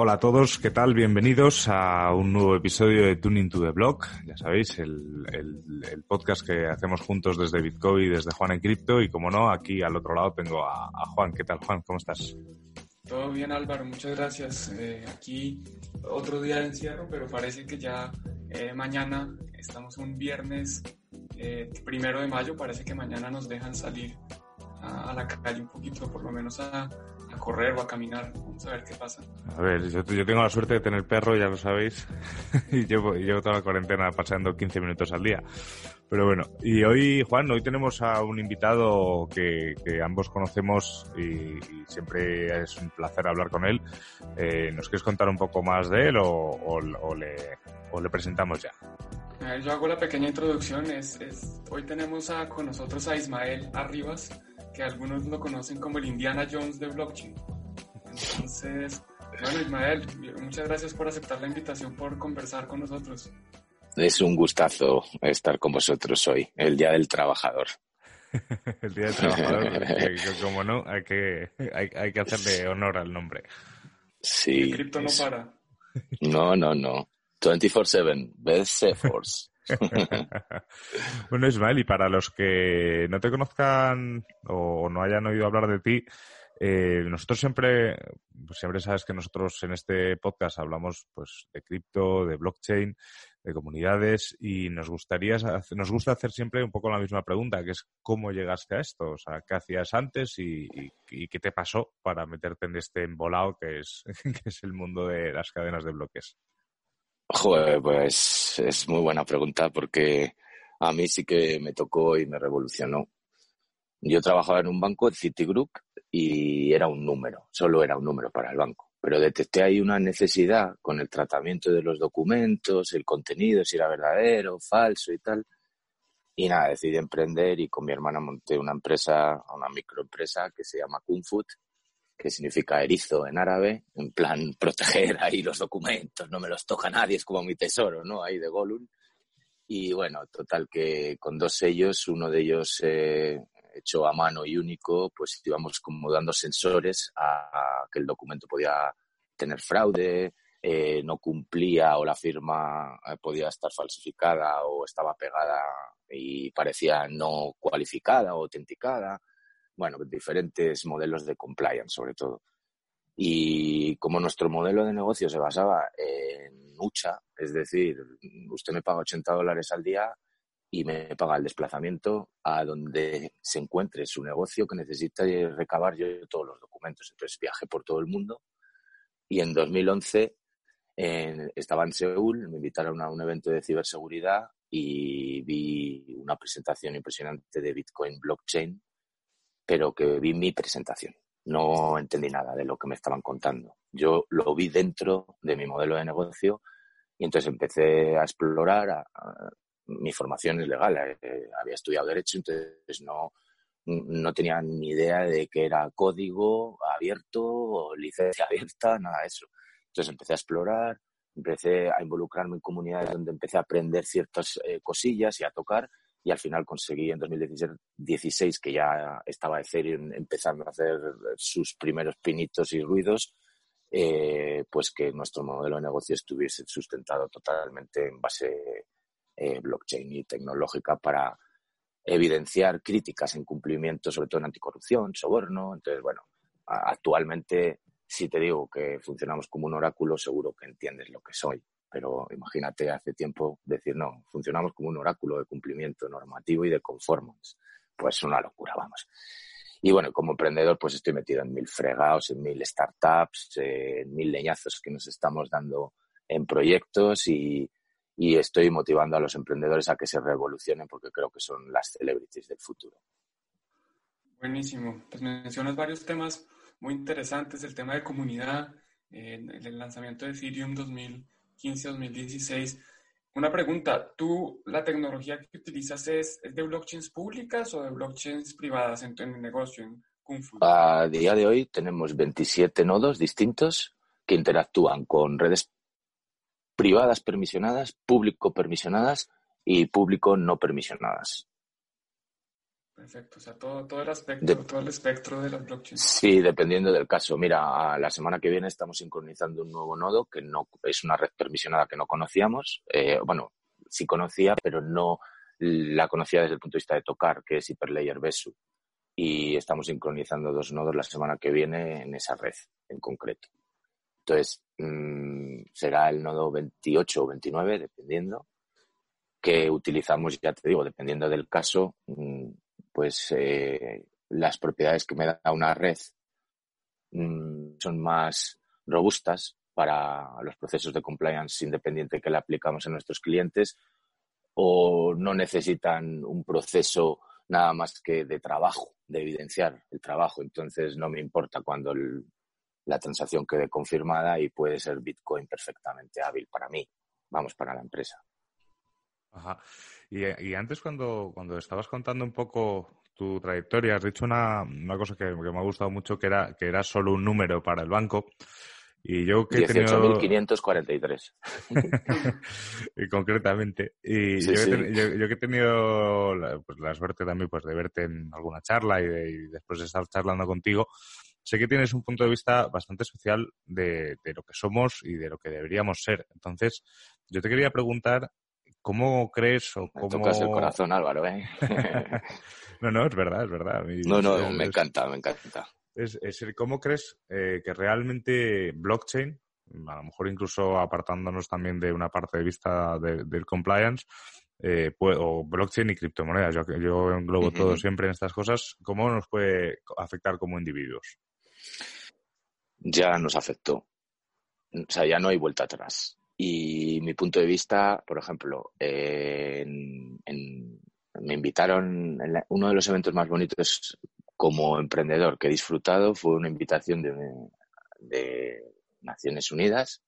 Hola a todos, ¿qué tal? Bienvenidos a un nuevo episodio de Tuning to the Block. Ya sabéis, el, podcast que hacemos juntos desde Bitcoin y desde Juan en Cripto. Y como no, aquí al otro lado tengo a, a Juan. ¿Qué tal, Juan? ¿Cómo estás? Todo bien Álvaro, muchas gracias. Eh, aquí otro día de encierro, pero parece que ya eh, mañana, estamos un viernes eh, primero de mayo, parece que mañana nos dejan salir a, la calle un poquito, por lo menos a, correr o a caminar. Vamos a ver qué pasa. A ver, yo, tengo la suerte de tener perro, ya lo sabéis, y llevo, llevo toda la cuarentena pasando 15 minutos al día. Pero bueno, y hoy, Juan, hoy tenemos a un invitado que, ambos conocemos y, siempre es un placer hablar con él. Eh, ¿Nos quieres contar un poco más de él o, le, le, presentamos ya? yo hago la pequeña introducción. Es, hoy tenemos a, con nosotros a Ismael Arribas, que algunos lo conocen como el Indiana Jones de blockchain. Entonces, bueno, Ismael, muchas gracias por aceptar la invitación, por conversar con nosotros. Es un gustazo estar con vosotros hoy, el Día del Trabajador. el Día del Trabajador, como no, hay que, hay, que hacerle honor al nombre. Sí. El cripto no para. No, no, no. 24-7, best efforts. bueno, Ismael, y para los que no te conozcan o no hayan oído hablar de ti, eh, nosotros siempre, pues siempre sabes que nosotros en este podcast hablamos pues de cripto, de blockchain, de comunidades y nos gustaría nos gusta hacer siempre un poco la misma pregunta, que es cómo llegaste a esto, o sea, qué hacías antes y, qué te pasó para meterte en este embolado que es, que es el mundo de las cadenas de bloques. Joder, pues es muy buena pregunta porque a mí sí que me tocó y me revolucionó. Yo trabajaba en un banco, Citigroup, y era un número, solo era un número para el banco. Pero detecté ahí una necesidad con el tratamiento de los documentos, el contenido, si era verdadero, falso y tal. Y nada, decidí emprender y con mi hermana monté una empresa, una microempresa que se llama Kung que significa erizo en árabe, en plan proteger ahí los documentos, no me los toca nadie, es como mi tesoro, ¿no? Ahí de Gollum. Y bueno, total que con dos sellos, uno de ellos eh, hecho a mano y único, pues íbamos como dando sensores a, que el documento podía tener fraude, eh, no cumplía o la firma eh, podía estar falsificada o estaba pegada y parecía no cualificada o autenticada. Bueno, diferentes modelos de compliance sobre todo. Y como nuestro modelo de negocio se basaba en hucha, es decir, usted me paga 80 dólares al día, y me paga el desplazamiento a donde se encuentre su negocio que necesita recabar yo todos los documentos. Entonces viajé por todo el mundo y en 2011 estaba en Seúl, me invitaron a un evento de ciberseguridad y vi una presentación impresionante de Bitcoin blockchain, pero que vi mi presentación. No entendí nada de lo que me estaban contando. Yo lo vi dentro de mi modelo de negocio y entonces empecé a explorar, a, mi formación es legal, eh, había estudiado Derecho, entonces no, no tenía ni idea de que era código abierto o licencia abierta, nada de eso. Entonces empecé a explorar, empecé a involucrarme en comunidades donde empecé a aprender ciertas eh, cosillas y a tocar y al final conseguí en 2016 que ya estaba Ethereum empezando a hacer sus primeros pinitos y ruidos, eh, pues que nuestro modelo de negocio estuviese sustentado totalmente en base eh, blockchain y tecnológica para evidenciar críticas en cumplimiento, sobre todo en anticorrupción, soborno. Entonces, bueno, actualmente, si te digo que funcionamos como un oráculo, seguro que entiendes lo que soy. Pero imagínate hace tiempo decir, no, funcionamos como un oráculo de cumplimiento normativo y de conformance. Pues una locura, vamos. Y bueno, como emprendedor, pues estoy metido en mil fregados, en mil startups, en mil leñazos que nos estamos dando en proyectos y estoy motivando a los emprendedores a que se revolucionen porque creo que son las celebrities del futuro. Buenísimo. Pues mencionas varios temas muy interesantes, el tema de comunidad, el lanzamiento de Ethereum 2015-2016. Una pregunta, ¿tú la tecnología que utilizas es, de blockchains públicas o de blockchains privadas en tu negocio, en Kung Fu? A día de hoy tenemos 27 nodos distintos que interactúan con redes privadas permisionadas, público permisionadas y público no permisionadas. Perfecto, o sea, todo, todo, el aspecto, todo el espectro de las blockchains. Sí, dependiendo del caso. Mira, la semana que viene estamos sincronizando un nuevo nodo que no es una red permisionada que no conocíamos. Eh, bueno, sí conocía, pero no la conocía desde el punto de vista de tocar, que es Hyperlayer Besu. Y estamos sincronizando dos nodos la semana que viene en esa red en concreto. Entonces, mmm, será el nodo 28 o 29, dependiendo, que utilizamos, ya te digo, dependiendo del caso, mmm, pues eh, las propiedades que me da una red mm, son más robustas para los procesos de compliance independiente que le aplicamos a nuestros clientes o no necesitan un proceso nada más que de trabajo, de evidenciar el trabajo. Entonces no me importa cuando la transacción quede confirmada y puede ser Bitcoin perfectamente hábil para mí, vamos, para la empresa. Ajá. Y, antes cuando, cuando estabas contando un poco tu trayectoria, has dicho una, una cosa que, me ha gustado mucho, que era, que era solo un número para el banco. Y yo que 18.543. y concretamente. Y yo, que he tenido la, pues, la, suerte también pues, de verte en alguna charla y, y, después de estar charlando contigo, sé que tienes un punto de vista bastante especial de, de, lo que somos y de lo que deberíamos ser. Entonces, yo te quería preguntar ¿Cómo crees o cómo... tocas el corazón, Álvaro, ¿eh? no, no, es verdad, es verdad. no, no, me encanta, me encanta. Es, ¿Cómo crees eh, que realmente blockchain, a lo mejor incluso apartándonos también de una parte de vista del compliance, eh, o blockchain y criptomonedas, yo, yo englobo todo siempre en estas cosas, ¿cómo nos puede afectar como individuos? Ya nos afectó. O sea, ya no hay vuelta atrás. Y mi punto de vista, por ejemplo, me invitaron, en uno de los eventos más bonitos como emprendedor que he disfrutado fue una invitación de, Naciones Unidas.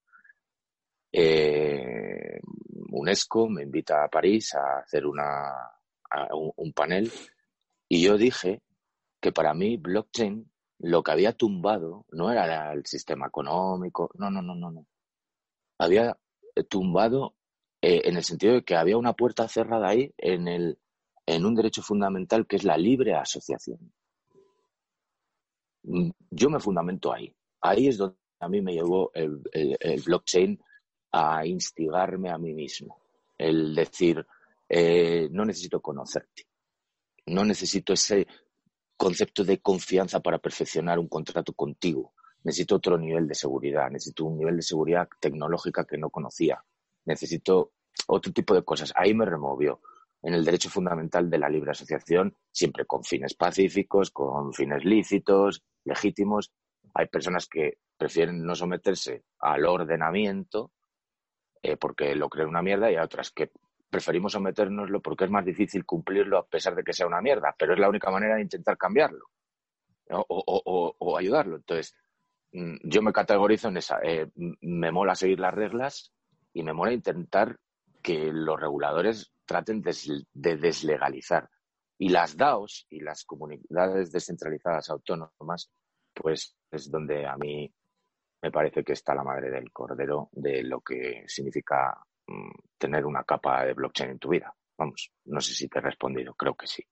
Eh, UNESCO me invita a París a hacer una, un panel y yo dije que para mí blockchain lo que había tumbado no era el sistema económico, no, no, no, no, no había tumbado eh, en el sentido de que había una puerta cerrada ahí en, el, en un derecho fundamental que es la libre asociación. Mm, yo me fundamento ahí. Ahí es donde a mí me llevó el, blockchain a instigarme a mí mismo. El decir, eh, no necesito conocerte. No necesito ese concepto de confianza para perfeccionar un contrato contigo necesito otro nivel de seguridad, necesito un nivel de seguridad tecnológica que no conocía, necesito otro tipo de cosas. Ahí me removió en el derecho fundamental de la libre asociación, siempre con fines pacíficos, con fines lícitos, legítimos. Hay personas que prefieren no someterse al ordenamiento eh, porque lo creen una mierda y hay otras que preferimos sometérnoslo porque es más difícil cumplirlo a pesar de que sea una mierda, pero es la única manera de intentar cambiarlo o ayudarlo. Entonces, yo me categorizo en esa. Eh, me mola seguir las reglas y me mola intentar que los reguladores traten de deslegalizar. Y las DAOs y las comunidades descentralizadas autónomas, pues es donde a mí me parece que está la madre del cordero de lo que significa mm, tener una capa de blockchain en tu vida. Vamos, no sé si te he respondido, creo que sí.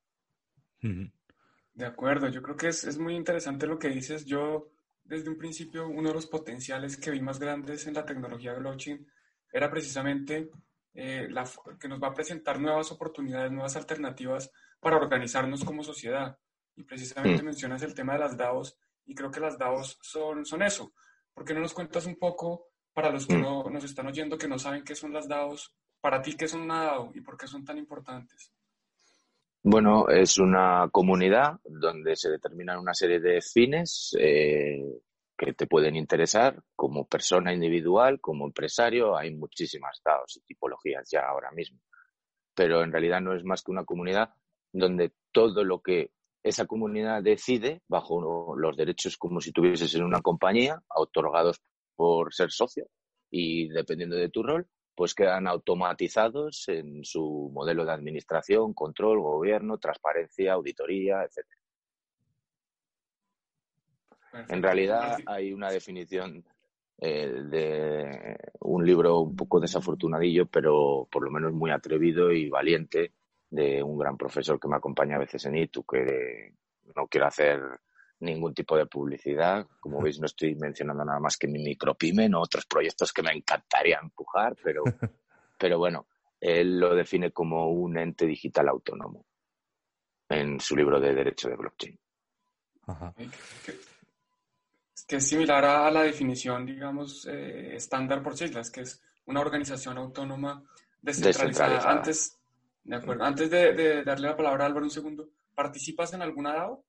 De acuerdo, yo creo que es, es muy interesante lo que dices. Yo desde un principio uno de los potenciales que vi más grandes en la tecnología blockchain era precisamente eh, la, que nos va a presentar nuevas oportunidades, nuevas alternativas para organizarnos como sociedad. Y precisamente mm. mencionas el tema de las DAOs y creo que las DAOs son, son eso. ¿Por qué no nos cuentas un poco para los que mm. no, nos están oyendo que no saben qué son las DAOs? Para ti, ¿qué son una DAO y por qué son tan importantes? Bueno, es una comunidad donde se determinan una serie de fines eh, que te pueden interesar como persona individual, como empresario. Hay muchísimas DAOs y tipologías ya ahora mismo. Pero en realidad no es más que una comunidad donde todo lo que esa comunidad decide, bajo los derechos como si tuvieses en una compañía, otorgados por ser socio, y dependiendo de tu rol, pues quedan automatizados en su modelo de administración, control, gobierno, transparencia, auditoría, etc. En realidad hay una definición eh, de un libro un poco desafortunadillo, pero por lo menos muy atrevido y valiente, de un gran profesor que me acompaña a veces en ITU, que no quiero hacer ningún tipo de publicidad. Como veis, no estoy mencionando nada más que mi micropyme, no otros proyectos que me encantaría empujar, pero, pero bueno, él lo define como un ente digital autónomo en su libro de Derecho de Blockchain. Ajá que es similar a la definición, digamos, eh, estándar por siglas, que es una organización autónoma descentralizada. Antes, de acuerdo, antes de, darle la palabra a Álvaro un segundo, ¿participas en alguna DAO?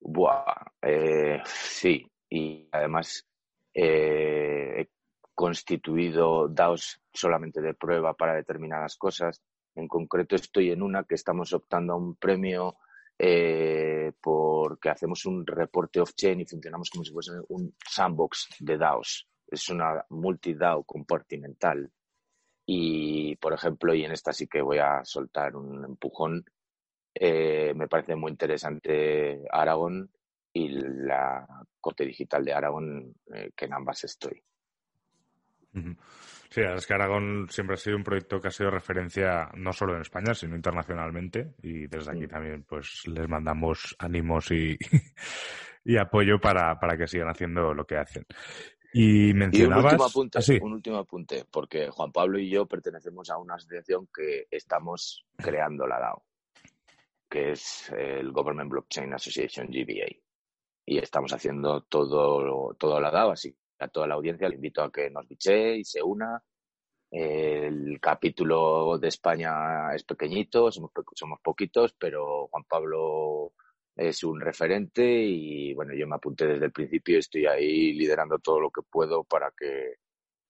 Buah, eh, sí, y además eh, he constituido DAOs solamente de prueba para determinadas cosas. En concreto estoy en una que estamos optando a un premio eh, porque hacemos un reporte off-chain y funcionamos como si fuese un sandbox de DAOs. Es una multi-DAO compartimental. Y, por ejemplo, y en esta sí que voy a soltar un empujón, eh, me parece muy interesante Aragon y la corte digital de Aragon, eh, que en ambas estoy. Sí, es que Aragón siempre ha sido un proyecto que ha sido referencia no solo en España, sino internacionalmente. Y desde aquí también pues les mandamos ánimos y, y apoyo para, para, que sigan haciendo lo que hacen. Y mencionabas... un, último apunte, ah, un último apunte, porque Juan Pablo y yo pertenecemos a una asociación que estamos creando la DAO, que es el Government Blockchain Association, GBA. Y estamos haciendo todo, todo la DAO, así a toda la audiencia le invito a que nos biche y se una. El capítulo de España es pequeñito, somos, somos poquitos, pero Juan Pablo es un referente y bueno, yo me apunté desde el principio y estoy ahí liderando todo lo que puedo para que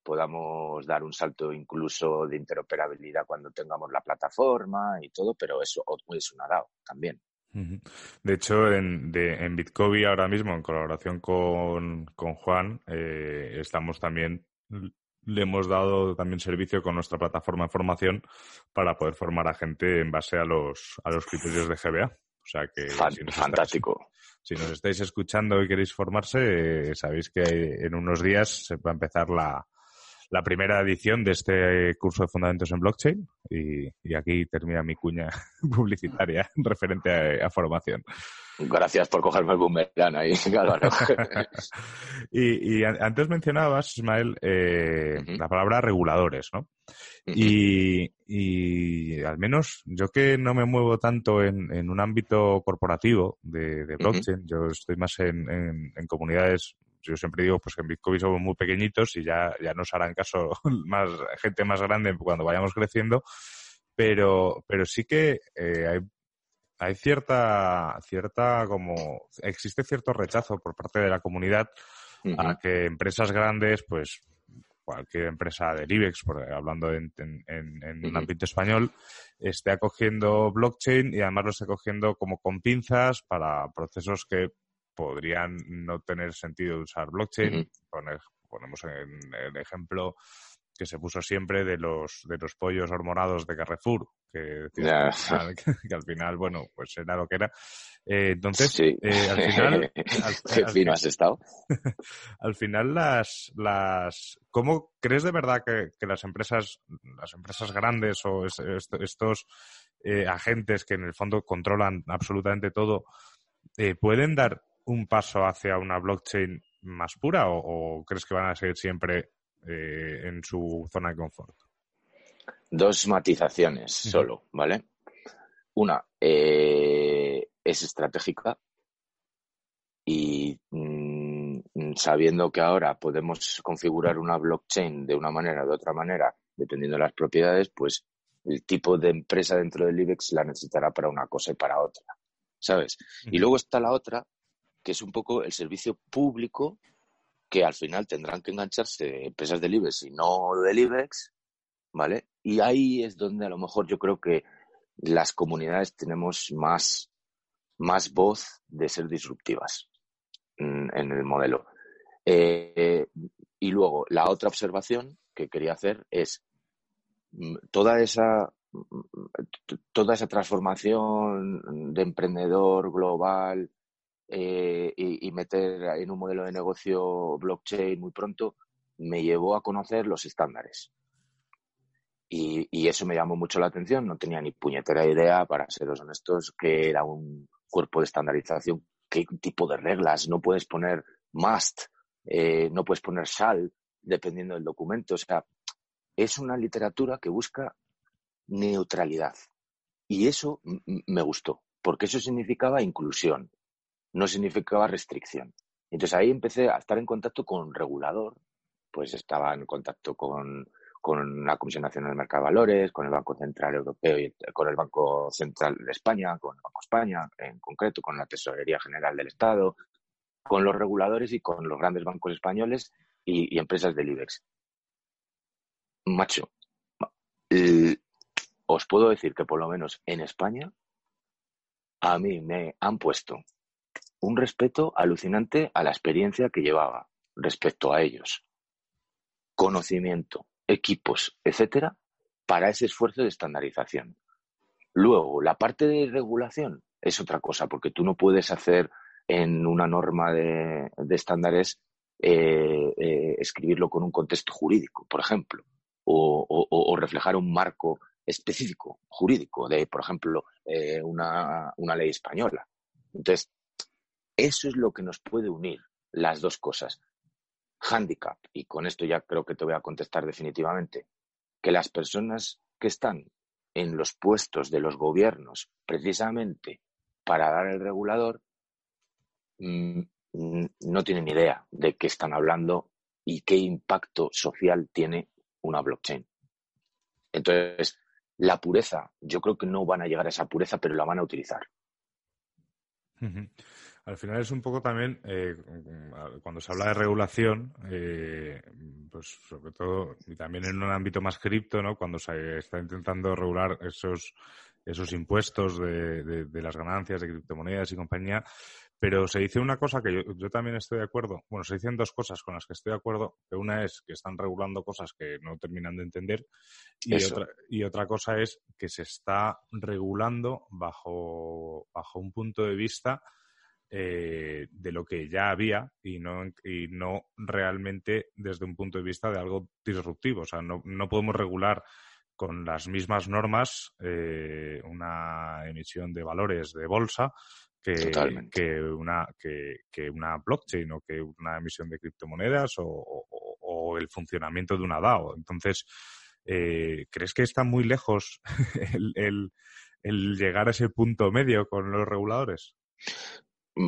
podamos dar un salto incluso de interoperabilidad cuando tengamos la plataforma y todo, pero eso es una DAO también. De hecho, en, de, Bitcoin ahora mismo, en colaboración con, Juan, eh, estamos también, le hemos dado también servicio con nuestra plataforma de formación para poder formar a gente en base a los, a los criterios de GBA. O sea que... Fantástico. si nos estáis escuchando y queréis formarse, eh, sabéis que en unos días se va a empezar la, la primera edición de este curso de Fundamentos en Blockchain y, aquí termina mi cuña publicitaria referente a, formación. Gracias por cogerme el boomerang ahí, Álvaro. y, antes mencionabas, Ismael, eh, la palabra reguladores, ¿no? y, al menos yo que no me muevo tanto en, un ámbito corporativo de, blockchain, yo estoy más en, en comunidades yo siempre digo pues que en Bitcoin somos muy pequeñitos y ya, ya nos harán caso más gente más grande cuando vayamos creciendo, pero, pero sí que eh, hay, hay cierta, cierta como, existe cierto rechazo por parte de la comunidad a que empresas grandes, pues cualquier empresa del IBEX, hablando en, en, un ámbito español, esté acogiendo blockchain y además lo esté acogiendo como con pinzas para procesos que podrían no tener sentido usar blockchain. ponemos en el ejemplo que se puso siempre de los de los pollos hormonados de Carrefour, que, al final, bueno, pues era lo que era. Eh, entonces, eh, al final... Al, has estado? al final, las, las... ¿Cómo crees de verdad que, las empresas las empresas grandes o estos eh, agentes que en el fondo controlan absolutamente todo pueden dar un paso hacia una blockchain más pura o, crees que van a seguir siempre eh, en su zona de confort? Dos matizaciones solo, ¿vale? Una, eh, es estratégica y mm, sabiendo que ahora podemos configurar una blockchain de una manera o de otra manera, dependiendo de las propiedades, pues el tipo de empresa dentro del IBEX la necesitará para una cosa y para otra, ¿sabes? Y luego está la otra, que es un poco el servicio público que al final tendrán que engancharse empresas del IBEX y no del IBEX, ¿vale? Y ahí es donde a lo mejor yo creo que las comunidades tenemos más más voz de ser disruptivas mm, en el modelo. Eh, y luego, la otra observación que quería hacer es mm, toda esa, mm, toda esa transformación de emprendedor global eh, y, meter en un modelo de negocio blockchain muy pronto me llevó a conocer los estándares. Y, y, eso me llamó mucho la atención. No tenía ni puñetera idea, para seros honestos, que era un cuerpo de estandarización, qué tipo de reglas. No puedes poner must, eh, no puedes poner shall, dependiendo del documento. O sea, es una literatura que busca neutralidad. Y eso me gustó, porque eso significaba inclusión, no significaba restricción. Entonces ahí empecé a estar en contacto con regulador, pues estaba en contacto con, con la Comisión Nacional del Mercado de Valores, con el Banco Central Europeo y con el Banco Central de España, con el Banco España en concreto, con la Tesorería General del Estado, con los reguladores y con los grandes bancos españoles y, empresas del IBEX. Macho, os puedo decir que por lo menos en España a mí me han puesto un respeto alucinante a la experiencia que llevaba respecto a ellos. Conocimiento, equipos, etcétera, para ese esfuerzo de estandarización. Luego, la parte de regulación es otra cosa, porque tú no puedes hacer en una norma de, estándares eh, eh, escribirlo con un contexto jurídico, por ejemplo, o, reflejar un marco específico jurídico de, por ejemplo, eh, una, una ley española. Entonces, eso es lo que nos puede unir las dos cosas handicap, y con esto ya creo que te voy a contestar definitivamente, que las personas que están en los puestos de los gobiernos precisamente para dar el regulador mm, no tienen idea de qué están hablando y qué impacto social tiene una blockchain. Entonces, la pureza, yo creo que no van a llegar a esa pureza, pero la van a utilizar. Al final es un poco también, eh, cuando se habla de regulación, eh, pues sobre todo, y también en un ámbito más cripto, ¿no? Cuando se está intentando regular esos, esos impuestos de, de, las ganancias de criptomonedas y compañía, pero se dice una cosa que yo, también estoy de acuerdo. Bueno, se dicen dos cosas con las que estoy de acuerdo. Que una es que están regulando cosas que no terminan de entender y otra, y otra cosa es que se está regulando bajo, bajo un punto de vista eh, de lo que ya había y no, y no realmente desde un punto de vista de algo disruptivo. O sea, no, no podemos regular con las mismas normas eh, una emisión de valores de bolsa que, que, una, que, que, una blockchain o que una emisión de criptomonedas o, el funcionamiento de una DAO. Entonces, eh, ¿crees que está muy lejos el, el llegar a ese punto medio con los reguladores?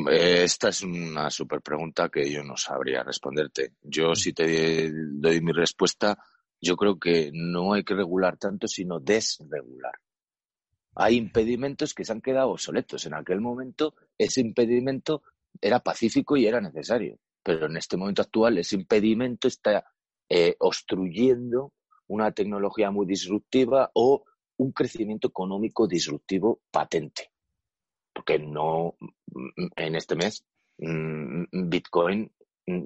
Esta es una super pregunta que yo no sabría responderte. Yo, mm. si te doy mi respuesta, yo creo que no hay que regular tanto, sino desregular. Hay impedimentos que se han quedado obsoletos. En aquel momento, ese impedimento era pacífico y era necesario. Pero en este momento actual, ese impedimento está eh, obstruyendo una tecnología muy disruptiva o un crecimiento económico disruptivo patente porque no en este mes mm, Bitcoin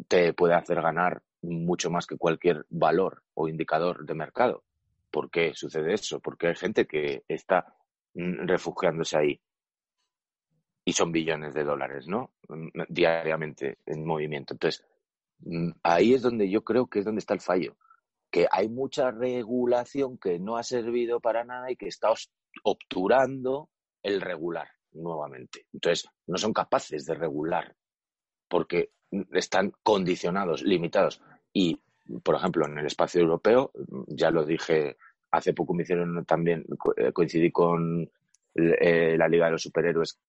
te puede hacer ganar mucho más que cualquier valor o indicador de mercado. ¿Por qué sucede eso? Porque hay gente que está mm, refugiándose ahí. Y son billones de dólares, ¿no? Mm, diariamente en movimiento. Entonces, ahí es donde yo creo que es donde está el fallo. Que hay mucha regulación que no ha servido para nada y que está obturando el regular nuevamente. Entonces, no son capaces de regular porque están condicionados, limitados. Y, por ejemplo, en el espacio europeo, ya lo dije, hace poco me hicieron también, eh, coincidí con eh, la Liga de los Superhéroes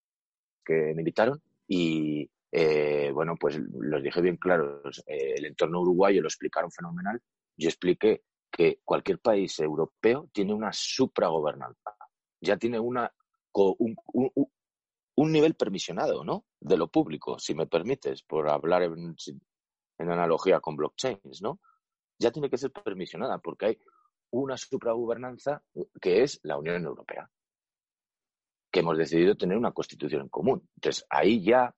que me invitaron y, eh, bueno, pues los dije bien claro, el entorno uruguayo lo explicaron fenomenal. Yo expliqué que cualquier país europeo tiene una supragobernanza, ya tiene una, un nivel permisionado, ¿no? De lo público, si me permites, por hablar en, analogía con blockchains, ¿no? Ya tiene que ser permisionada porque hay una supragobernanza que es la Unión Europea, que hemos decidido tener una constitución en común. Entonces, ahí ya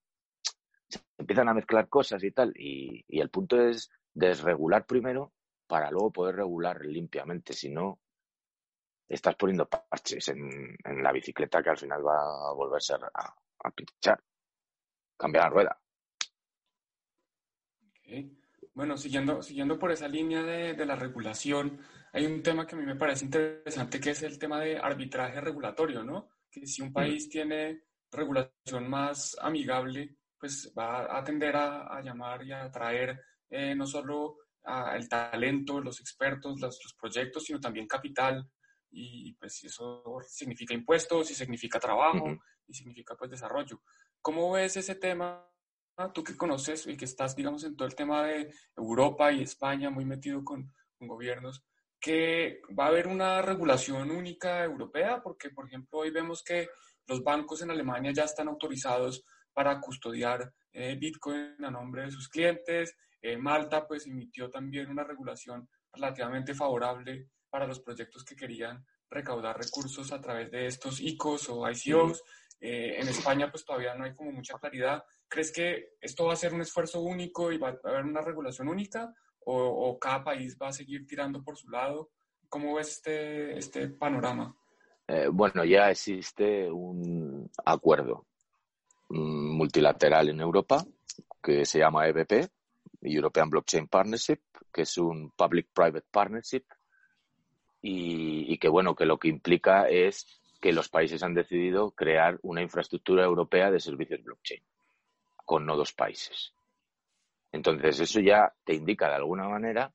se empiezan a mezclar cosas y tal, y, el punto es desregular primero para luego poder regular limpiamente, si no, estás poniendo parches en, la bicicleta que al final va a volverse a, a pinchar, cambiar la rueda. Bueno, siguiendo, siguiendo por esa línea de, de, la regulación, hay un tema que a mí me parece interesante que es el tema de arbitraje regulatorio, ¿no? Que si un país tiene regulación más amigable, pues va a tender a, llamar y a atraer eh, no solo el talento, los expertos, los, proyectos, sino también capital. Y pues eso significa impuestos y significa trabajo y significa pues desarrollo. ¿Cómo ves ese tema? Tú que conoces y que estás, digamos, en todo el tema de Europa y España, muy metido con, con gobiernos, que va a haber una regulación única europea, porque, por ejemplo, hoy vemos que los bancos en Alemania ya están autorizados para custodiar eh, Bitcoin a nombre de sus clientes. Eh, Malta, pues, emitió también una regulación relativamente favorable para los proyectos que querían recaudar recursos a través de estos ICOs o ICOs. Eh, en España, pues, todavía no hay como mucha claridad. ¿Crees que esto va a ser un esfuerzo único y va a haber una regulación única? o, cada país va a seguir tirando por su lado? ¿Cómo ves este, este panorama? Eh, bueno, ya existe un acuerdo multilateral en Europa que se llama EBP, European Blockchain Partnership, que es un Public-Private Partnership y, que bueno, que lo que implica es que los países han decidido crear una infraestructura europea de servicios blockchain con nodos países. Entonces, eso ya te indica de alguna manera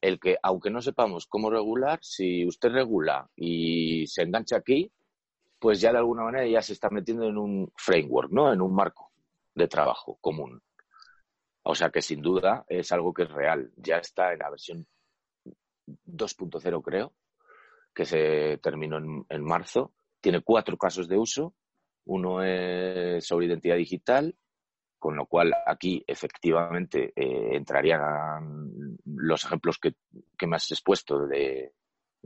el que, aunque no sepamos cómo regular, si usted regula y se engancha aquí, pues ya de alguna manera ya se está metiendo en un framework, ¿no? En un marco de trabajo común. O sea que sin duda es algo que es real. Ya está en la versión 2.0, creo, que se terminó en, en marzo. Tiene cuatro casos de uso. Uno es sobre identidad digital, con lo cual aquí efectivamente eh, entrarían los ejemplos que, que me has expuesto de,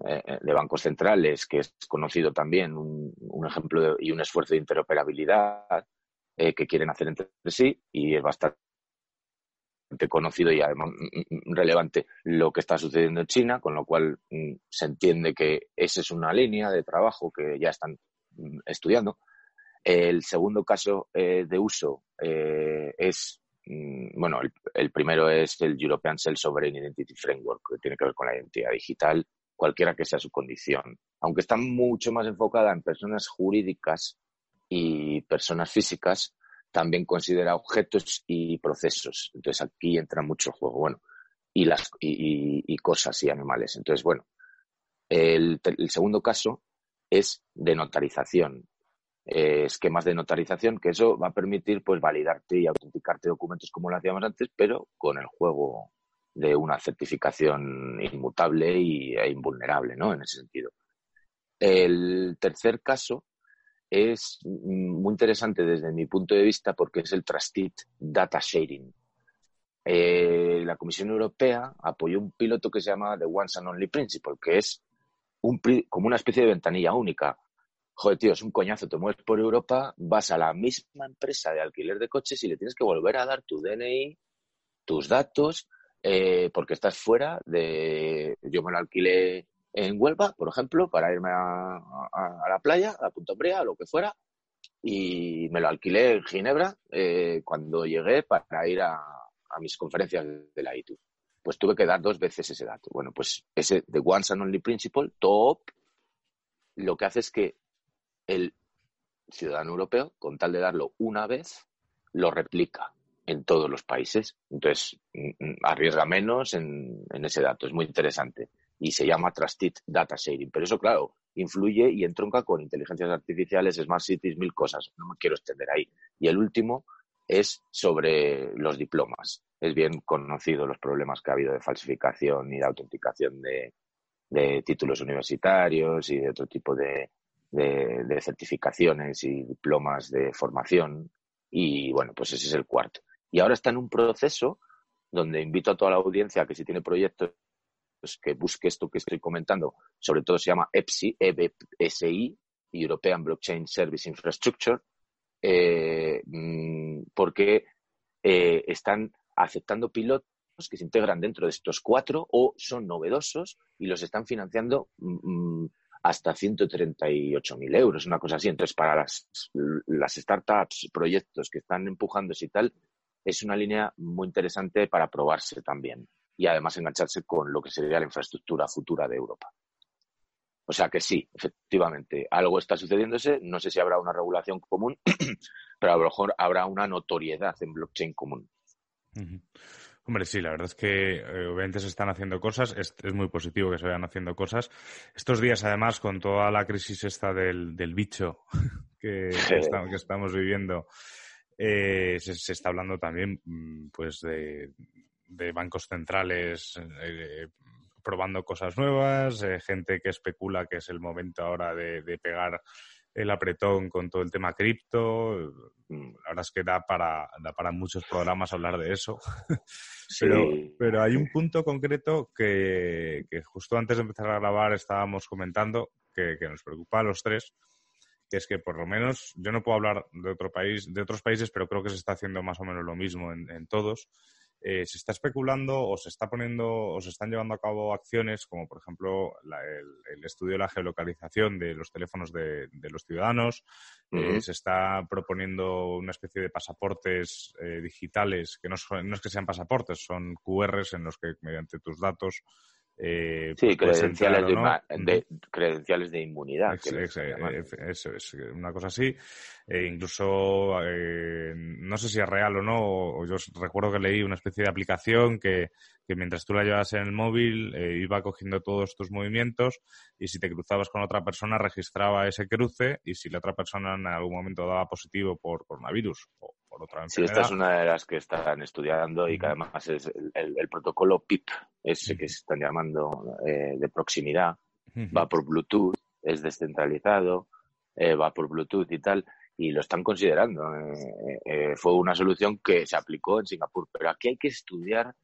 eh, de, bancos centrales, que es conocido también un, ejemplo y un esfuerzo de interoperabilidad eh, que quieren hacer entre sí y es bastante conocido y además mm, mm, relevante lo que está sucediendo en China, con lo cual mm, se entiende que esa es una línea de trabajo que ya están estudiando. El segundo caso eh, de uso eh, es, bueno, el, primero es el European Self Sovereign Identity Framework, que tiene que ver con la identidad digital, cualquiera que sea su condición. Aunque está mucho más enfocada en personas jurídicas y personas físicas, también considera objetos y procesos. Entonces aquí entra mucho juego. Bueno, y, las, y, cosas y animales. Entonces, bueno, el, el segundo caso es de notarización eh, esquemas de notarización, que eso va a permitir pues validarte y autenticarte documentos como lo hacíamos antes, pero con el juego de una certificación inmutable y, e invulnerable, ¿no? En ese sentido. El tercer caso es muy interesante desde mi punto de vista porque es el Trusted Data Sharing. Eh, la Comisión Europea apoyó un piloto que se llama The Once and Only Principle, que es un, como una especie de ventanilla única joder, tío, es un coñazo, te mueves por Europa, vas a la misma empresa de alquiler de coches y le tienes que volver a dar tu DNI, tus datos, eh, porque estás fuera de... Yo me lo alquilé en Huelva, por ejemplo, para irme a, la playa, a Punta Umbría, a lo que fuera, y me lo alquilé en Ginebra eh, cuando llegué para ir a, mis conferencias de la ITU. Pues tuve que dar dos veces ese dato. Bueno, pues ese de Once and Only Principle, top, lo que hace es que el ciudadano europeo, con tal de darlo una vez, lo replica en todos los países. Entonces, mm, mm, arriesga menos en, ese dato. Es muy interesante. Y se llama Trusted Data Sharing. Pero eso, claro, influye y entronca con inteligencias artificiales, smart cities, mil cosas. No me quiero extender ahí. Y el último es sobre los diplomas. Es bien conocido los problemas que ha habido de falsificación y de autenticación de títulos universitarios y de otro tipo de, de, certificaciones y diplomas de formación. Y bueno, pues ese es el cuarto. Y ahora está en un proceso donde invito a toda la audiencia que si tiene proyectos pues que busque esto que estoy comentando, sobre todo se llama EPSI, EBSI, European Blockchain Service Infrastructure, eh, mm, porque eh, están aceptando pilotos que se integran dentro de estos cuatro o son novedosos y los están financiando mm, mm, hasta 138.000 euros, una cosa así. Entonces, para las, las startups, proyectos que están empujándose y tal, es una línea muy interesante para probarse también y además engancharse con lo que sería la infraestructura futura de Europa. O sea que sí, efectivamente, algo está sucediéndose. No sé si habrá una regulación común, pero a lo mejor habrá una notoriedad en blockchain común. Hombre, sí, la verdad es que eh, obviamente se están haciendo cosas, es, muy positivo que se vayan haciendo cosas. Estos días, además, con toda la crisis esta del, bicho que, estamos, viviendo, eh, se, está hablando también mm, pues de, bancos centrales eh, probando cosas nuevas, eh, gente que especula que es el momento ahora de, pegar el apretón con todo el tema cripto. La verdad es que da para, da para muchos programas hablar de eso. pero, pero hay un punto concreto que, justo antes de empezar a grabar estábamos comentando que, nos preocupa a los tres, que es que por lo menos yo no puedo hablar de otro país, de otros países, pero creo que se está haciendo más o menos lo mismo en, en todos eh, se está especulando o se está poniendo o se están llevando a cabo acciones como por ejemplo el, estudio de la geolocalización de los teléfonos de, los ciudadanos eh, se está proponiendo una especie de pasaportes eh, digitales que no, no es que sean pasaportes son QRs en los que mediante tus datos eh, sí, credenciales, de, credenciales de inmunidad. eso es, una cosa así. E incluso, eh, no sé si es real o no, yo recuerdo que leí una especie de aplicación que, que mientras tú la llevas en el móvil eh, iba cogiendo todos tus movimientos y si te cruzabas con otra persona registraba ese cruce y si la otra persona en algún momento daba positivo por coronavirus o por otra enfermedad. Sí, esta es una de las que están estudiando y que además es el, protocolo PIP, ese que se están llamando eh, de proximidad, va por Bluetooth, es descentralizado, eh, va por Bluetooth y tal y lo están considerando. fue una solución que se aplicó en Singapur, pero aquí hay que estudiar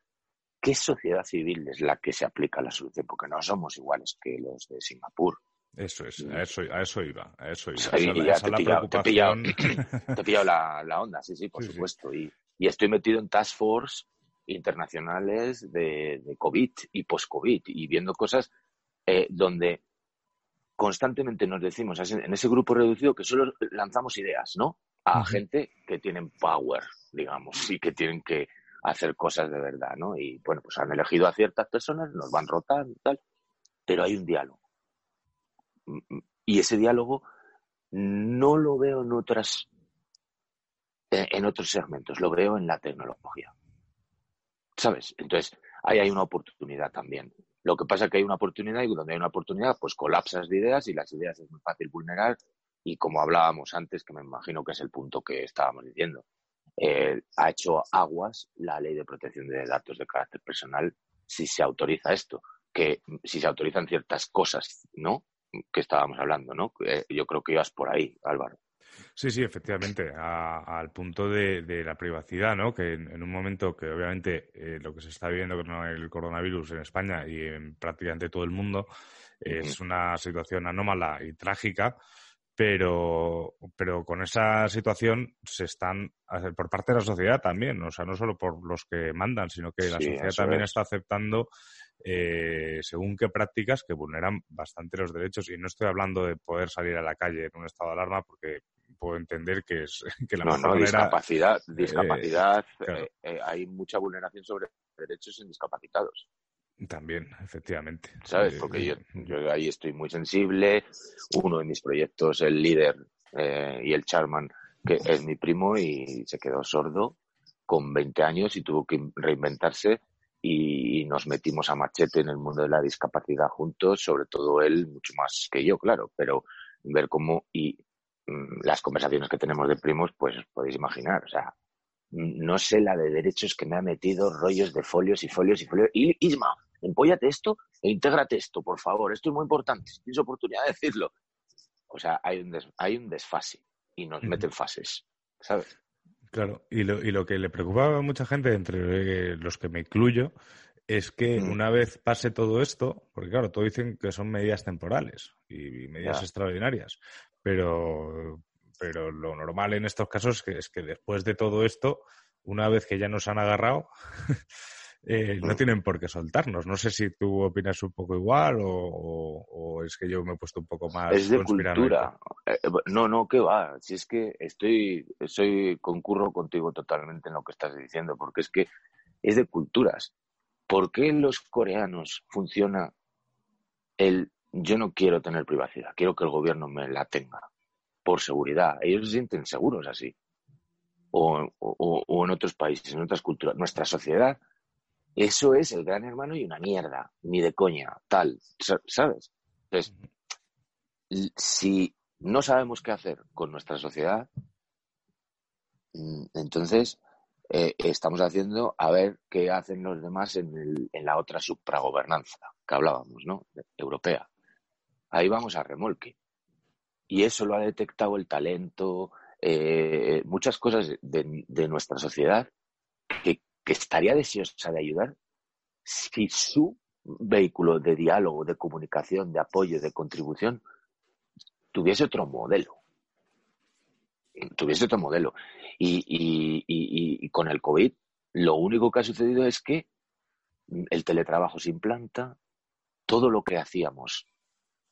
¿qué sociedad civil es la que se aplica la solución? Porque no somos iguales que los de Singapur. Eso es, a eso, a eso iba, a eso iba. te, he pillado, la, onda, sí, sí, por supuesto. Y, estoy metido en task force internacionales de, COVID y post-COVID y viendo cosas eh, donde constantemente nos decimos en ese grupo reducido que solo lanzamos ideas, ¿no? A gente que tienen power, digamos, y que tienen que hacer cosas de verdad, ¿no? Y bueno, pues han elegido a ciertas personas, nos van rotando y tal, pero hay un diálogo. Mm, mm, y ese diálogo no lo veo en otras eh, en otros segmentos, lo veo en la tecnología. ¿Sabes? Entonces, ahí hay una oportunidad también. Lo que pasa es que hay una oportunidad y donde hay una oportunidad, pues colapsas de ideas y las ideas es muy fácil vulnerar. Y como hablábamos antes, que me imagino que es el punto que estábamos diciendo, eh, ha hecho aguas la ley de protección de datos de carácter personal si se autoriza esto, que si se autorizan ciertas cosas, ¿no? Que estábamos hablando, ¿no? yo creo que ibas por ahí, Álvaro. Sí, sí, efectivamente, al punto de, la privacidad, ¿no? Que en, un momento que obviamente eh, lo que se está viviendo con el coronavirus en España y en prácticamente todo el mundo es una situación anómala y trágica, pero, pero con esa situación se están, por parte de la sociedad también, o sea, no solo por los que mandan, sino que la sociedad también está aceptando eh, según qué prácticas que vulneran bastante los derechos. Y no estoy hablando de poder salir a la calle en un estado de alarma porque puedo entender que es que la no, no, discapacidad, eh, discapacidad, eh, hay mucha vulneración sobre derechos en discapacitados. También, efectivamente. ¿Sabes? Eh, Porque yo, eh, yo ahí estoy muy sensible. Uno de mis proyectos, el líder eh, y el chairman, que es mi primo y se quedó sordo con 20 años y tuvo que reinventarse y, nos metimos a machete en el mundo de la discapacidad juntos, sobre todo él mucho más que yo, claro, pero ver cómo y las conversaciones que tenemos de primos, pues podéis imaginar, o sea, no sé la de derechos que me ha metido rollos de folios y folios y folios. Y Isma, empóllate esto e intégrate esto, por favor. Esto es muy importante. tienes oportunidad de decirlo. O sea, hay un, hay un desfase y nos meten fases, ¿sabes? Claro, y lo, y lo que le preocupaba a mucha gente, entre los que me incluyo, es que una vez pase todo esto, porque claro, todos dicen que son medidas temporales y, medidas extraordinarias, pero, pero lo normal en estos casos es que, es que después de todo esto, una vez que ya nos han agarrado, eh, no tienen por qué soltarnos. No sé si tú opinas un poco igual o, es que yo me he puesto un poco más. Es de cultura. Eh, no, no, ¿qué va? Si es que estoy, soy, concurro contigo totalmente en lo que estás diciendo, porque es que es de culturas. ¿Por qué en los coreanos funciona el yo no quiero tener privacidad, quiero que el gobierno me la tenga por seguridad? Ellos se sienten seguros así. O, o en otros países, en otras culturas. Nuestra sociedad, eso es el gran hermano y una mierda, ni de coña, tal, ¿sabes? Entonces, si no sabemos qué hacer con nuestra sociedad, mm, entonces eh, estamos haciendo a ver qué hacen los demás en, la otra supragobernanza que hablábamos, ¿no? Europea. Ahí vamos a remolque. Y eso lo ha detectado el talento, eh, muchas cosas de, nuestra sociedad que, estaría deseosa de ayudar si su vehículo de diálogo, de comunicación, de apoyo, de contribución tuviese otro modelo tuviese otro modelo. Y, con el COVID, lo único que ha sucedido es que el teletrabajo se implanta, todo lo que hacíamos,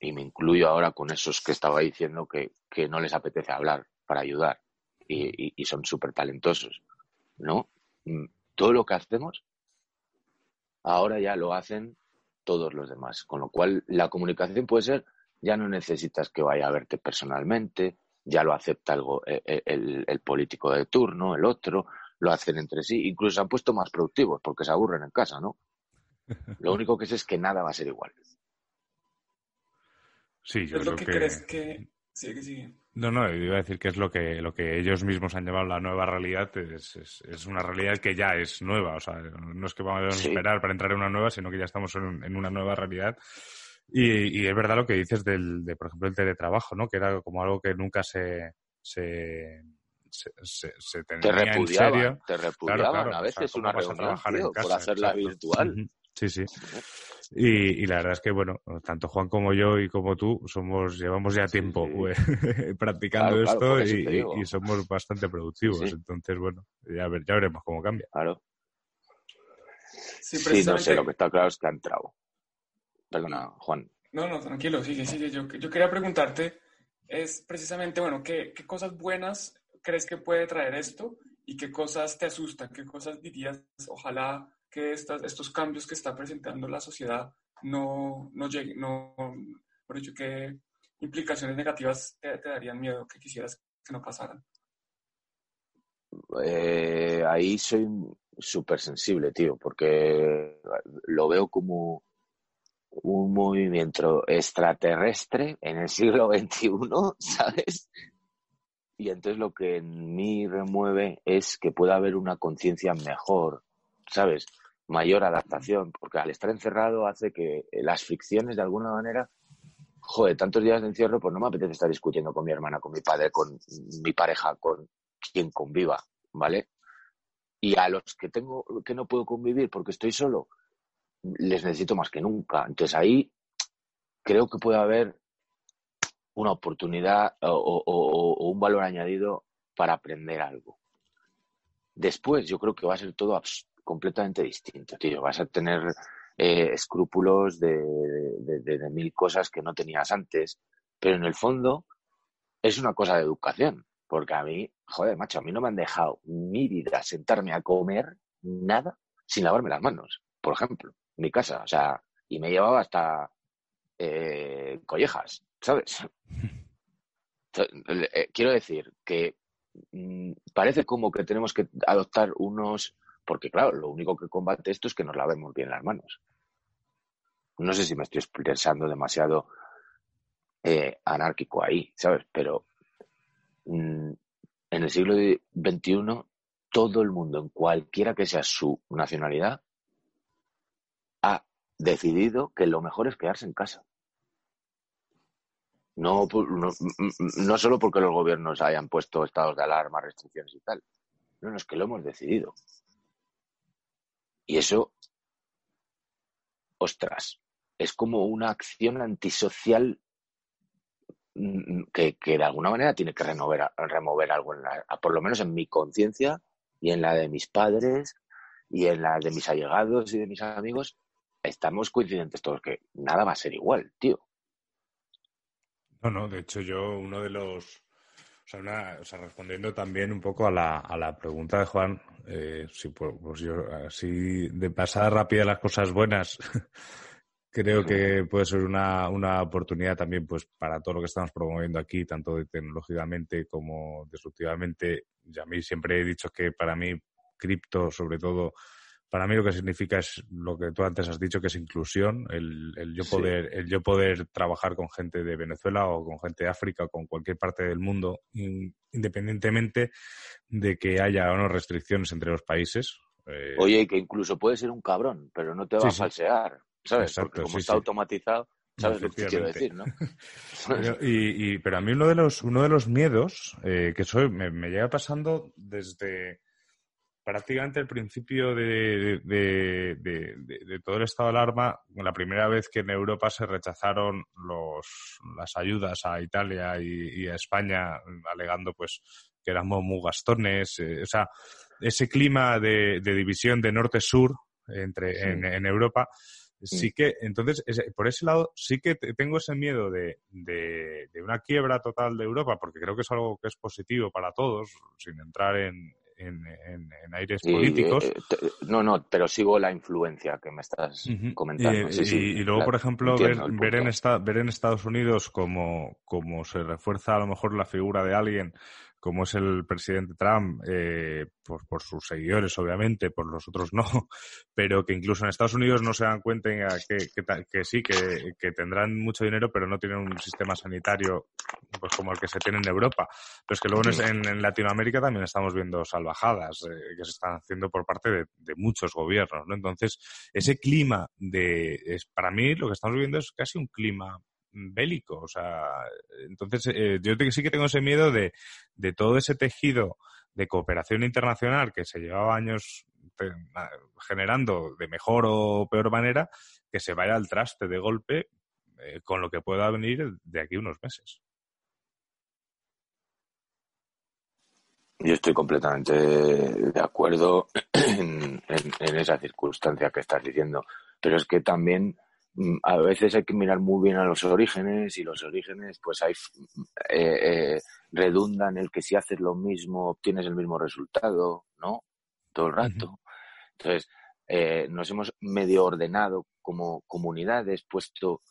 y me incluyo ahora con esos que estaba diciendo que, no les apetece hablar para ayudar y, son súper talentosos, ¿no? Mm, todo lo que hacemos, ahora ya lo hacen todos los demás, con lo cual la comunicación puede ser, ya no necesitas que vaya a verte personalmente, ya lo acepta eh, eh, el, político de turno, el otro, lo hacen entre sí, incluso se han puesto más productivos porque se aburren en casa, ¿no? Lo único que sé es que nada va a ser igual. Sí, yo es lo que, crees que... Sigue, sigue. No, no, iba a decir que es lo que, lo que ellos mismos han llamado la nueva realidad, es, es, una realidad que ya es nueva, o sea, no es que vamos a esperar para entrar en una nueva, sino que ya estamos en una nueva realidad y, es verdad lo que dices del, de, por ejemplo, el teletrabajo, ¿no? Que era como algo que nunca se, se, se, se, tenía te repudiaban, en serio. Te repudiaban a veces una reunión por hacerla virtual. Sí, sí. Y, y, la verdad es que, bueno, tanto Juan como yo y como tú somos llevamos ya tiempo practicando esto y, y, somos bastante productivos. Entonces, bueno, ya, ver, ya veremos cómo cambia. Claro. Sí, no sé, lo que está claro es que ha entrado. Perdona, Juan. No, no, tranquilo, sigue, sigue. Yo, yo quería preguntarte, es precisamente, bueno, ¿qué, ¿qué, cosas buenas crees que puede traer esto y qué cosas te asustan? ¿Qué cosas dirías, ojalá que estas, estos cambios que está presentando la sociedad no, no lleguen, no, por hecho, qué implicaciones negativas te, darían miedo que quisieras que no pasaran? Eh, ahí soy súper sensible, tío, porque lo veo como un movimiento extraterrestre en el siglo XXI, ¿sabes? Y entonces lo que en mí remueve es que pueda haber una conciencia mejor, ¿sabes? Mayor adaptación, porque al estar encerrado hace que las ficciones de alguna manera, joder, tantos días de encierro, pues no me apetece estar discutiendo con mi hermana, con mi padre, con mi pareja, con quien conviva, ¿vale? Y a los que tengo, que no puedo convivir porque estoy solo, les necesito más que nunca. Entonces ahí creo que puede haber una oportunidad o, un valor añadido para aprender algo. Después yo creo que va a ser todo completamente distinto, tío. Vas a tener eh, escrúpulos de, mil cosas que no tenías antes, pero en el fondo es una cosa de educación. Porque a mí, joder, macho, a mí no me han dejado mi vida sentarme a comer nada sin lavarme las manos, por ejemplo mi casa, o sea, y me llevaba hasta eh, collejas, ¿sabes? Eh, quiero decir que mm, parece como que tenemos que adoptar unos, porque claro, lo único que combate esto es que nos lavemos bien las manos. No sé si me estoy expresando demasiado eh, anárquico ahí, ¿sabes? Pero mm, en el siglo XXI todo el mundo, en cualquiera que sea su nacionalidad, ha decidido que lo mejor es quedarse en casa. No, no, solo porque los gobiernos hayan puesto estados de alarma, restricciones y tal. No, no, es que lo hemos decidido. Y eso, ostras, es como una acción antisocial mm, que, que, de alguna manera tiene que remover, remover algo, en la, por lo menos en mi conciencia y en la de mis padres y en la de mis allegados y de mis amigos, estamos coincidentes todos que nada va a ser igual, tío. No, no, de hecho yo uno de los... O sea, una, o sea respondiendo también un poco a la, a la pregunta de Juan, eh, si, pues, yo, así de pasar rápida las cosas buenas, creo que puede ser una, una oportunidad también pues para todo lo que estamos promoviendo aquí, tanto tecnológicamente como disruptivamente. Y a mí siempre he dicho que para mí cripto, sobre todo, para mí lo que significa es lo que tú antes has dicho, que es inclusión, el, yo poder, el yo poder trabajar con gente de Venezuela o con gente de África o con cualquier parte del mundo, independientemente de que haya o no restricciones entre los países. Eh, Oye, que incluso puede ser un cabrón, pero no te va a falsear, ¿sabes? Porque como está automatizado, sabes lo que quiero decir, ¿no? pero, y, pero a mí uno de los, uno de los miedos eh, que soy, me, me llega pasando desde prácticamente el principio de, todo el estado de alarma, la primera vez que en Europa se rechazaron los, las ayudas a Italia y, a España, alegando pues que éramos muy gastones, eh, o sea, ese clima de, división de norte-sur entre en, Europa, sí. que, entonces, por ese lado, sí que tengo ese miedo de, de, una quiebra total de Europa, porque creo que es algo que es positivo para todos, sin entrar en, en, aires políticos. Eh, no, no, pero sigo la influencia que me estás comentando. Y, luego, por ejemplo, ver, ver, en ver en Estados Unidos como, como se refuerza a lo mejor la figura de alguien como es el presidente Trump, eh, por, por, sus seguidores, obviamente, por los otros no, pero que incluso en Estados Unidos no se dan cuenta que, que, que sí, que, que, tendrán mucho dinero, pero no tienen un sistema sanitario pues como el que se tiene en Europa. Pero es que luego en, en Latinoamérica también estamos viendo salvajadas eh, que se están haciendo por parte de, de, muchos gobiernos, ¿no? Entonces, ese clima de, es, para mí lo que estamos viviendo es casi un clima bélico. O sea, entonces eh, yo sí que tengo ese miedo de, todo ese tejido de cooperación internacional que se llevaba años generando de mejor o peor manera, que se vaya al traste de golpe eh, con lo que pueda venir de aquí unos meses. Yo estoy completamente de acuerdo en, en, esa circunstancia que estás diciendo, pero es que también a veces hay que mirar muy bien a los orígenes y los orígenes pues hay eh, eh, redundan el que si haces lo mismo obtienes el mismo resultado, ¿no? Todo el rato. Entonces, eh, nos hemos medio ordenado como comunidades, puesto,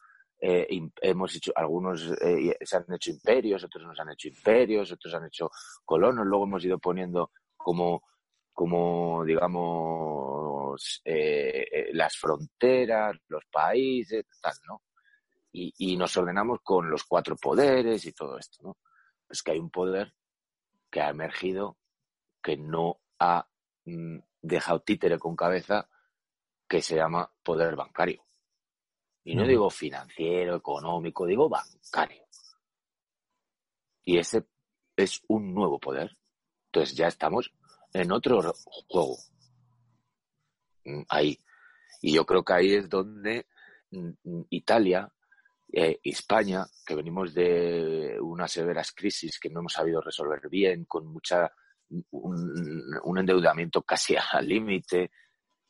eh, hemos hecho, algunos eh, se han hecho imperios, otros nos han hecho imperios, otros han hecho colonos, luego hemos ido poniendo como como digamos eh, eh, las fronteras, los países, tal, ¿no? Y, y, nos ordenamos con los cuatro poderes y todo esto, ¿no? Es que hay un poder que ha emergido que no ha mm, dejado títere con cabeza que se llama poder bancario. Y no digo financiero, económico, digo bancario. Y ese es un nuevo poder. Entonces ya estamos en otro juego. Mm, ahí. Y yo creo que ahí es donde mm, mm, Italia, eh, España, que venimos de unas severas crisis que no hemos sabido resolver bien, con mucha un, endeudamiento casi al límite,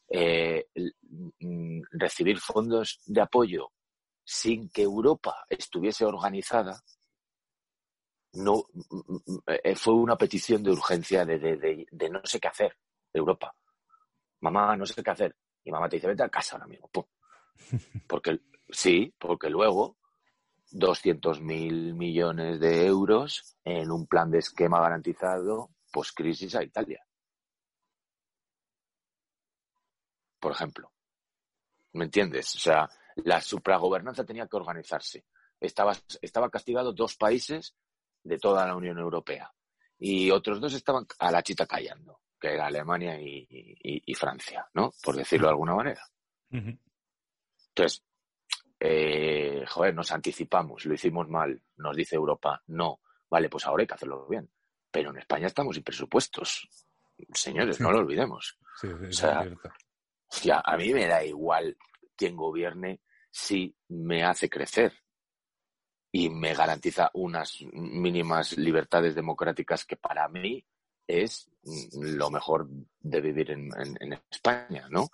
eh, recibir fondos de apoyo sin que Europa estuviese organizada, no eh, fue una petición de urgencia de, de, de, no sé qué hacer de Europa. Mamá, no sé qué hacer. Y mamá te dice, vete a casa ahora mismo. Porque, sí, porque luego 200 mil millones de euros en un plan de esquema garantizado post-crisis a Italia. Por ejemplo. ¿Me entiendes? O sea, la supragobernanza tenía que organizarse. Estaba, estaba castigado dos países de toda la Unión Europea. Y otros dos estaban a la chita callando, que era Alemania y, Francia, ¿no? Por decirlo de alguna manera. Entonces, eh, joder, nos anticipamos, lo hicimos mal, nos dice Europa, no, vale, pues ahora hay que hacerlo bien. Pero en España estamos sin presupuestos. Señores, no lo olvidemos. o sea, ya, a mí me da igual quien gobierne si me hace crecer. y me garantiza unas mínimas libertades democráticas que para mí es lo mejor de vivir en, España, ¿no?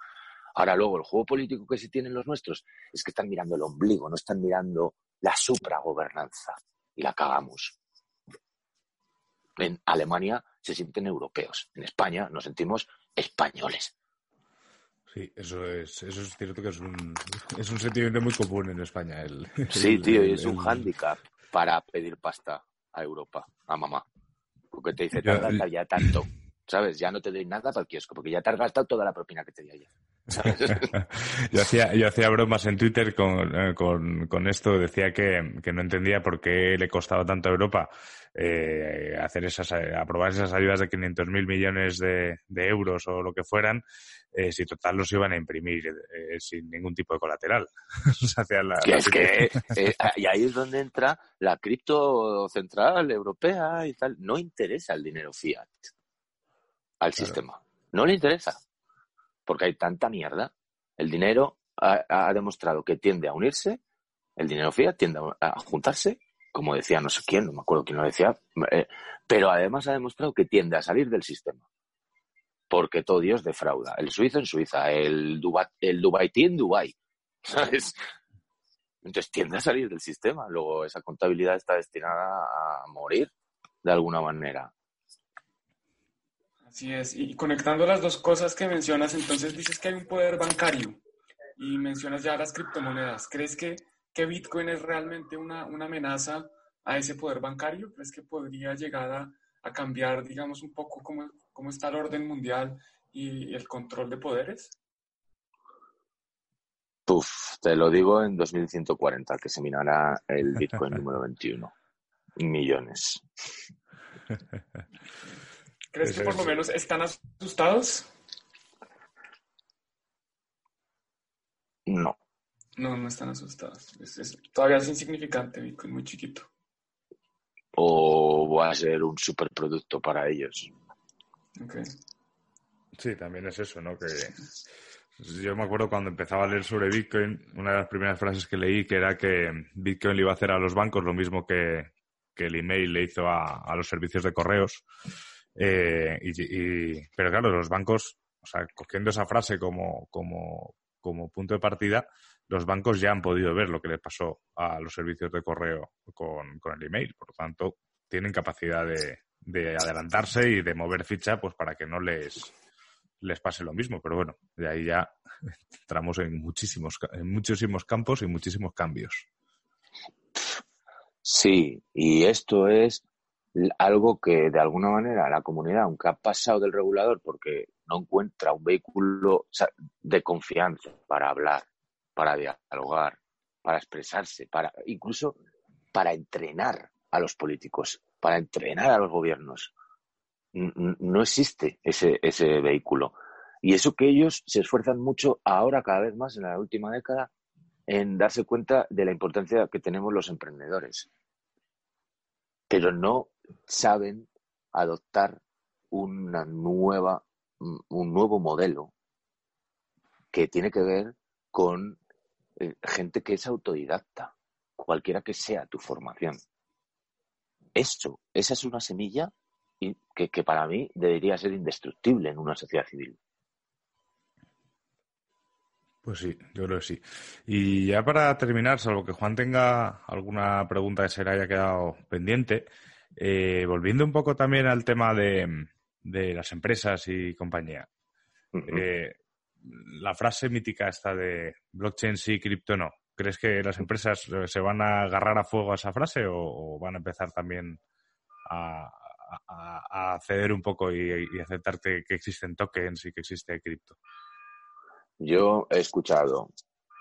Ahora luego, el juego político que sí tienen los nuestros es que están mirando el ombligo, no están mirando la supragobernanza y la cagamos. En Alemania se sienten europeos, en España nos sentimos españoles. Sí, eso es, eso es cierto que es un, es un sentimiento muy común en España. El, sí, tío, y es un hándicap para pedir pasta a Europa, a mamá. Porque te dice, te ya tanto, ¿sabes? Ya no te doy nada para el kiosco, porque ya te has gastado toda la propina que te di ayer. yo, hacía, yo hacía bromas en Twitter con, eh, con, con esto, decía que, que, no entendía por qué le costaba tanto a Europa eh, hacer esas, aprobar esas ayudas de 500.000 millones de, de, euros o lo que fueran, eh, si total los iban a imprimir eh, sin ningún tipo de colateral. es que, y ahí es donde entra la cripto central europea y tal. No interesa el dinero fiat al sistema. No le interesa. Porque hay tanta mierda. El dinero ha, demostrado que tiende a unirse, el dinero fiat tiende a, juntarse, como decía no sé quién, no me acuerdo quién lo decía, pero además ha demostrado que tiende a salir del sistema porque todo Dios defrauda. El suizo en Suiza, el, Dubai, el Dubaití en Dubai, ¿sabes? Entonces tiende a salir del sistema. Luego esa contabilidad está destinada a morir de alguna manera. Así es. Y conectando las dos cosas que mencionas, entonces dices que hay un poder bancario y mencionas ya las criptomonedas. ¿Crees que, que Bitcoin es realmente una, una amenaza a ese poder bancario? ¿Crees que podría llegar a, a cambiar, digamos, un poco cómo, cómo está el orden mundial y el control de poderes? Puf, te lo digo en 2140, que se minará el Bitcoin número 21. Millones. ¿Crees que por lo menos están asustados? No. No, no están asustados. todavía es insignificante Bitcoin, muy chiquito o va a ser un superproducto para ellos. Sí, también es eso, ¿no? Que yo me acuerdo cuando empezaba a leer sobre Bitcoin, una de las primeras frases que leí que era que Bitcoin le iba a hacer a los bancos lo mismo que, el email le hizo a, los servicios de correos. Eh, y, pero claro, los bancos, o sea, cogiendo esa frase como, como, como punto de partida, los bancos ya han podido ver lo que les pasó a los servicios de correo con, el email. Por lo tanto, tienen capacidad de, adelantarse y de mover ficha pues para que no les, les pase lo mismo. Pero bueno, de ahí ya entramos en muchísimos, en muchísimos campos y muchísimos cambios. Sí, y esto es algo que de alguna manera la comunidad, aunque ha pasado del regulador porque no encuentra un vehículo de confianza para hablar, para dialogar, para expresarse, para incluso para entrenar a los políticos, para entrenar a los gobiernos. No existe ese, ese vehículo. Y eso que ellos se esfuerzan mucho ahora, cada vez más en la última década, en darse cuenta de la importancia que tenemos los emprendedores. Pero no saben adoptar una nueva, un nuevo modelo que tiene que ver con eh, gente que es autodidacta, cualquiera que sea tu formación. Eso, esa es una semilla que, que para mí debería ser indestructible en una sociedad civil. Pues sí, yo creo que sí. Y ya para terminar, salvo que Juan tenga alguna pregunta que se le haya quedado pendiente, eh, volviendo un poco también al tema de, las empresas y compañía la frase mítica esta de blockchain sí, cripto no. ¿Crees que las empresas eh, se van a agarrar a fuego a esa frase o, van a empezar también a, ceder un poco y, aceptar que, existen tokens y que existe cripto? Yo he escuchado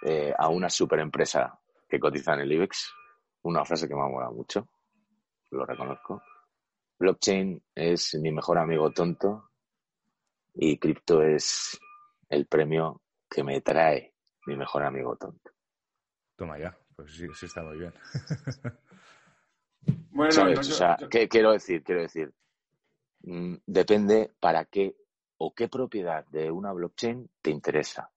eh, a una super empresa que cotiza en el IBEX una frase que me ha molado mucho, lo reconozco. Blockchain es mi mejor amigo tonto y cripto es el premio que me trae mi mejor amigo tonto. Toma ya, pues sí, sí está muy bien. bueno, o sea, ¿qué quiero decir? Quiero decir, mm, depende para qué o qué propiedad de una blockchain te interesa.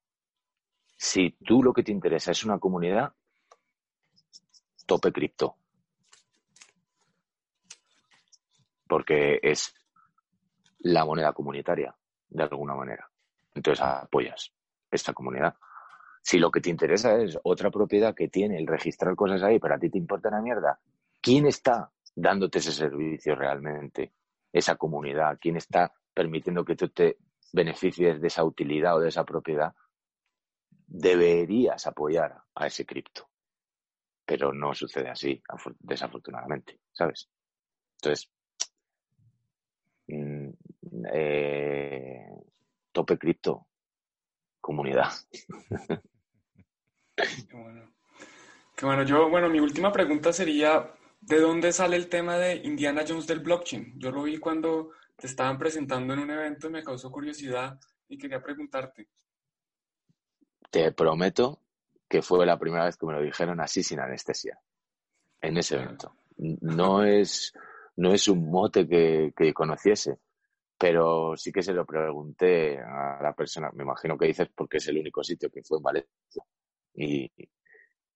Si tú lo que te interesa es una comunidad, tope cripto. Porque es la moneda comunitaria, de alguna manera. Entonces apoyas esta comunidad. Si lo que te interesa es otra propiedad que tiene el registrar cosas ahí, pero a ti te importa una mierda, ¿quién está dándote ese servicio realmente? Esa comunidad, ¿quién está permitiendo que tú te beneficies de esa utilidad o de esa propiedad? Deberías apoyar a ese cripto. Pero no sucede así, desafortunadamente, ¿sabes? Entonces, eh, tope cripto, comunidad. Qué bueno. Qué bueno. Yo, bueno, mi última pregunta sería, ¿de dónde sale el tema de Indiana Jones del blockchain? Yo lo vi cuando te estaban presentando en un evento y me causó curiosidad y quería preguntarte. Te prometo que fue la primera vez que me lo dijeron así sin anestesia, en ese evento. No es, no es un mote que, que conociese, pero sí que se lo pregunté a la persona, me imagino que dices porque es el único sitio que fue en Valencia. Y,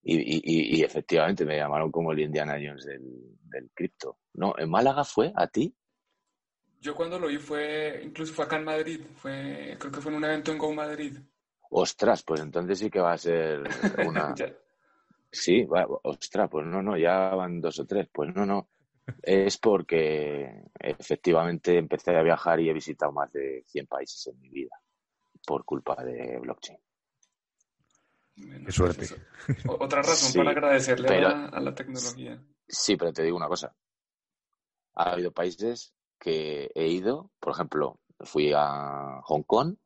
y, efectivamente me llamaron como el Indiana Jones del, del cripto. ¿No? ¿En Málaga fue a ti? Yo cuando lo vi fue, incluso fue acá en Madrid, fue, creo que fue en un evento en Go Madrid. Ostras, pues entonces sí que va a ser una... sí, ostras, pues no, no, ya van dos o tres, pues no, no es porque efectivamente empecé a viajar y he visitado más de 100 países en mi vida por culpa de blockchain. Qué suerte. otra razón para agradecerle a, la, tecnología. Sí, pero te digo una cosa. Ha habido países que he ido, por ejemplo, fui a Hong Kong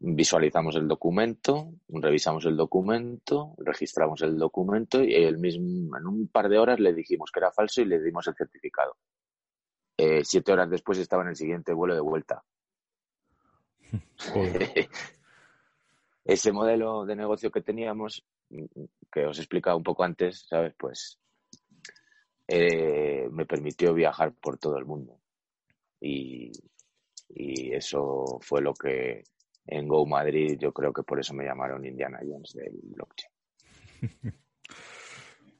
visualizamos el documento, revisamos el documento, registramos el documento y el mismo, en un par de horas le dijimos que era falso y le dimos el certificado. Eh, siete horas después estaba en el siguiente vuelo de vuelta. Ese modelo de negocio que teníamos, que os he explicado un poco antes, ¿sabes? Pues eh, me permitió viajar por todo el mundo. y eso fue lo que en Go Madrid, yo creo que por eso me llamaron Indiana Jones del blockchain.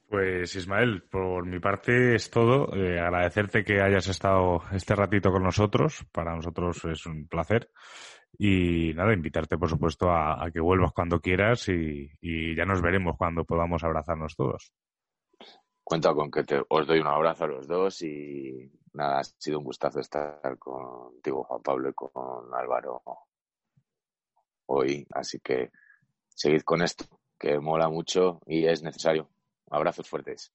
Pues Ismael, por mi parte es todo. Eh, agradecerte que hayas estado este ratito con nosotros. Para nosotros es un placer. Y nada, invitarte por supuesto a, que vuelvas cuando quieras y, ya nos veremos cuando podamos abrazarnos todos. Cuenta con que os doy un abrazo a los dos y nada, ha sido un gustazo estar contigo Juan Pablo y con Álvaro hoy. Así que seguid con esto, que mola mucho y es necesario. Abrazos fuertes.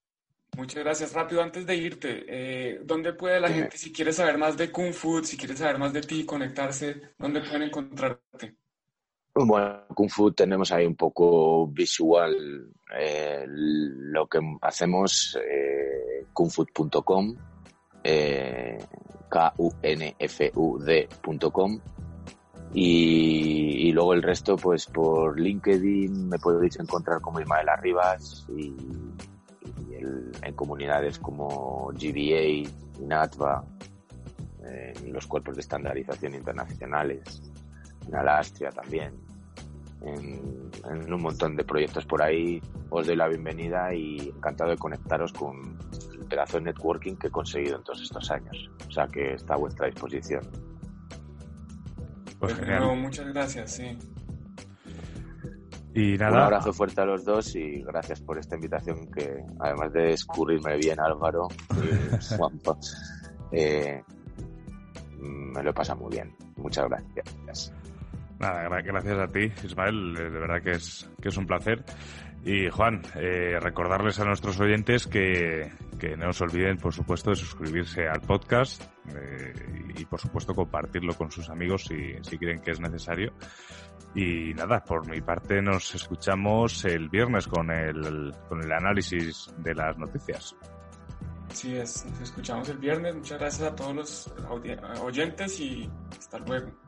Muchas gracias. Rápido, antes de irte, eh, ¿dónde puede la gente, si quiere saber más de Kung Fu, si quiere saber más de ti, conectarse, dónde pueden encontrarte? Bueno, Kung Fu tenemos ahí un poco visual eh, lo que hacemos, eh, kungfood.com, eh, K-U-N-F-U-D.com y, luego el resto, pues por LinkedIn me podéis encontrar como Ismael Arribas y, en comunidades como GBA, INATVA, en los cuerpos de estandarización internacionales, en Alastria también, en, en, un montón de proyectos por ahí. Os doy la bienvenida y encantado de conectaros con el pedazo de networking que he conseguido en todos estos años. O sea que está a vuestra disposición. Pues muchas gracias, sí. Y nada. Un abrazo fuerte a los dos y gracias por esta invitación que, además de escurrirme bien Álvaro y Juanpa, eh, me lo pasa muy bien. Muchas gracias. Nada, gracias a ti, Ismael. De verdad que es, que es un placer. Y Juan, eh, recordarles a nuestros oyentes que, que, no se olviden, por supuesto, de suscribirse al podcast eh, y, por supuesto, compartirlo con sus amigos si, si creen que es necesario. Y nada, por mi parte nos escuchamos el viernes con el, con el análisis de las noticias. Sí, es, nos escuchamos el viernes. Muchas gracias a todos los oyentes y hasta luego.